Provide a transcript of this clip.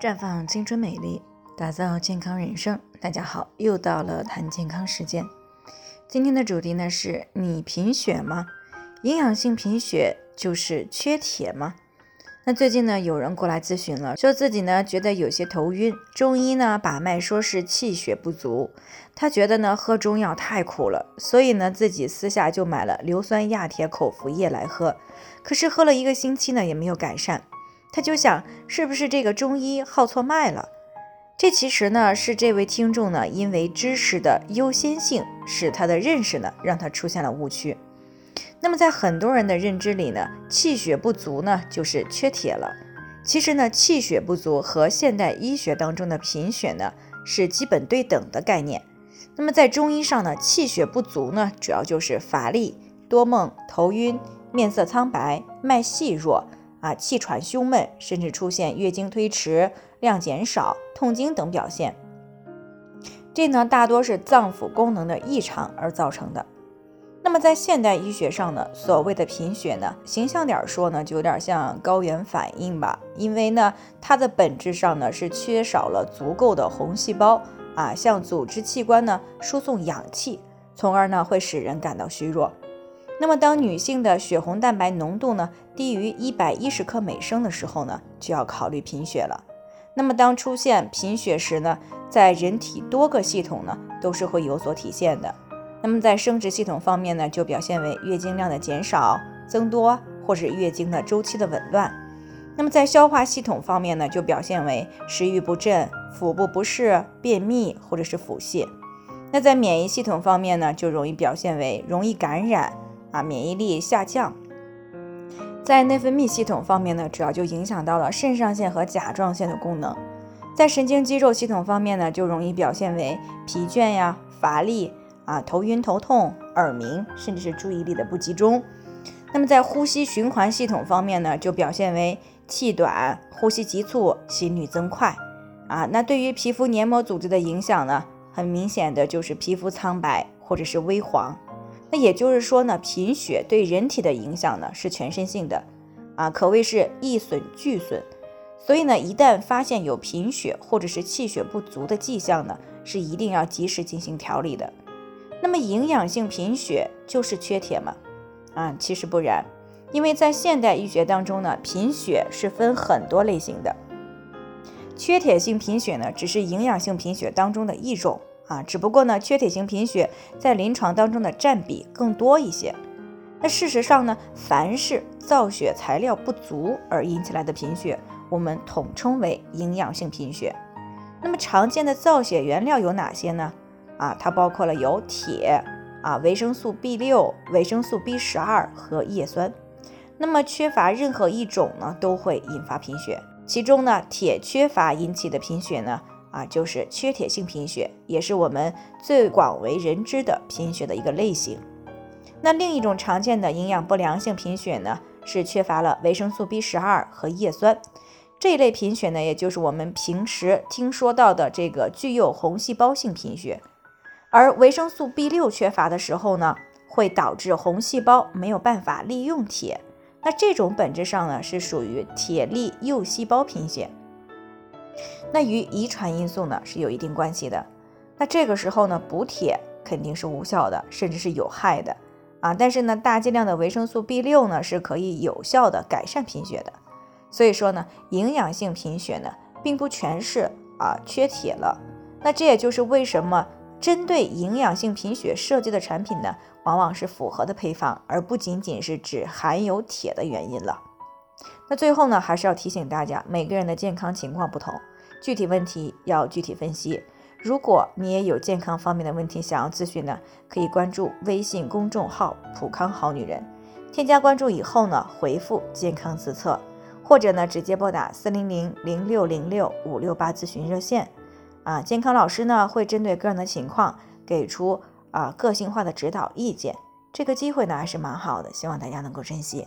绽放青春美丽，打造健康人生。大家好，又到了谈健康时间。今天的主题呢是你贫血吗？营养性贫血就是缺铁吗？那最近呢有人过来咨询了，说自己呢觉得有些头晕，中医呢把脉说是气血不足，他觉得呢喝中药太苦了，所以呢自己私下就买了硫酸亚铁口服液来喝，可是喝了一个星期呢也没有改善。他就想，是不是这个中医号错脉了？这其实呢，是这位听众呢，因为知识的优先性，使他的认识呢，让他出现了误区。那么在很多人的认知里呢，气血不足呢，就是缺铁了。其实呢，气血不足和现代医学当中的贫血呢，是基本对等的概念。那么在中医上呢，气血不足呢，主要就是乏力、多梦、头晕、面色苍白、脉细弱。啊，气喘、胸闷，甚至出现月经推迟、量减少、痛经等表现，这呢大多是脏腑功能的异常而造成的。那么在现代医学上呢，所谓的贫血呢，形象点说呢，就有点像高原反应吧，因为呢，它的本质上呢是缺少了足够的红细胞啊，向组织器官呢输送氧气，从而呢会使人感到虚弱。那么，当女性的血红蛋白浓度呢低于一百一十克每升的时候呢，就要考虑贫血了。那么，当出现贫血时呢，在人体多个系统呢都是会有所体现的。那么，在生殖系统方面呢，就表现为月经量的减少、增多，或是月经的周期的紊乱。那么，在消化系统方面呢，就表现为食欲不振、腹部不适、便秘或者是腹泻。那在免疫系统方面呢，就容易表现为容易感染。啊，免疫力下降，在内分泌系统方面呢，主要就影响到了肾上腺和甲状腺的功能。在神经肌肉系统方面呢，就容易表现为疲倦呀、乏力啊、头晕头痛、耳鸣，甚至是注意力的不集中。那么在呼吸循环系统方面呢，就表现为气短、呼吸急促、心率增快。啊，那对于皮肤黏膜组织的影响呢，很明显的就是皮肤苍白或者是微黄。那也就是说呢，贫血对人体的影响呢是全身性的，啊，可谓是一损俱损。所以呢，一旦发现有贫血或者是气血不足的迹象呢，是一定要及时进行调理的。那么，营养性贫血就是缺铁吗？啊，其实不然，因为在现代医学当中呢，贫血是分很多类型的，缺铁性贫血呢只是营养性贫血当中的一种。啊，只不过呢，缺铁性贫血在临床当中的占比更多一些。那事实上呢，凡是造血材料不足而引起来的贫血，我们统称为营养性贫血。那么常见的造血原料有哪些呢？啊，它包括了有铁啊、维生素 B 六、维生素 B 十二和叶酸。那么缺乏任何一种呢，都会引发贫血。其中呢，铁缺乏引起的贫血呢。啊，就是缺铁性贫血，也是我们最广为人知的贫血的一个类型。那另一种常见的营养不良性贫血呢，是缺乏了维生素 B 十二和叶酸。这一类贫血呢，也就是我们平时听说到的这个具有红细胞性贫血。而维生素 B 六缺乏的时候呢，会导致红细胞没有办法利用铁。那这种本质上呢，是属于铁粒幼细胞贫血。那与遗传因素呢是有一定关系的。那这个时候呢，补铁肯定是无效的，甚至是有害的啊。但是呢，大剂量的维生素 B 六呢是可以有效的改善贫血的。所以说呢，营养性贫血呢，并不全是啊缺铁了。那这也就是为什么针对营养性贫血设计的产品呢，往往是复合的配方，而不仅仅是只含有铁的原因了。那最后呢，还是要提醒大家，每个人的健康情况不同。具体问题要具体分析。如果你也有健康方面的问题想要咨询呢，可以关注微信公众号“普康好女人”，添加关注以后呢，回复“健康自测”，或者呢直接拨打四零零零六零六五六八咨询热线。啊，健康老师呢会针对个人的情况给出啊个性化的指导意见。这个机会呢还是蛮好的，希望大家能够珍惜。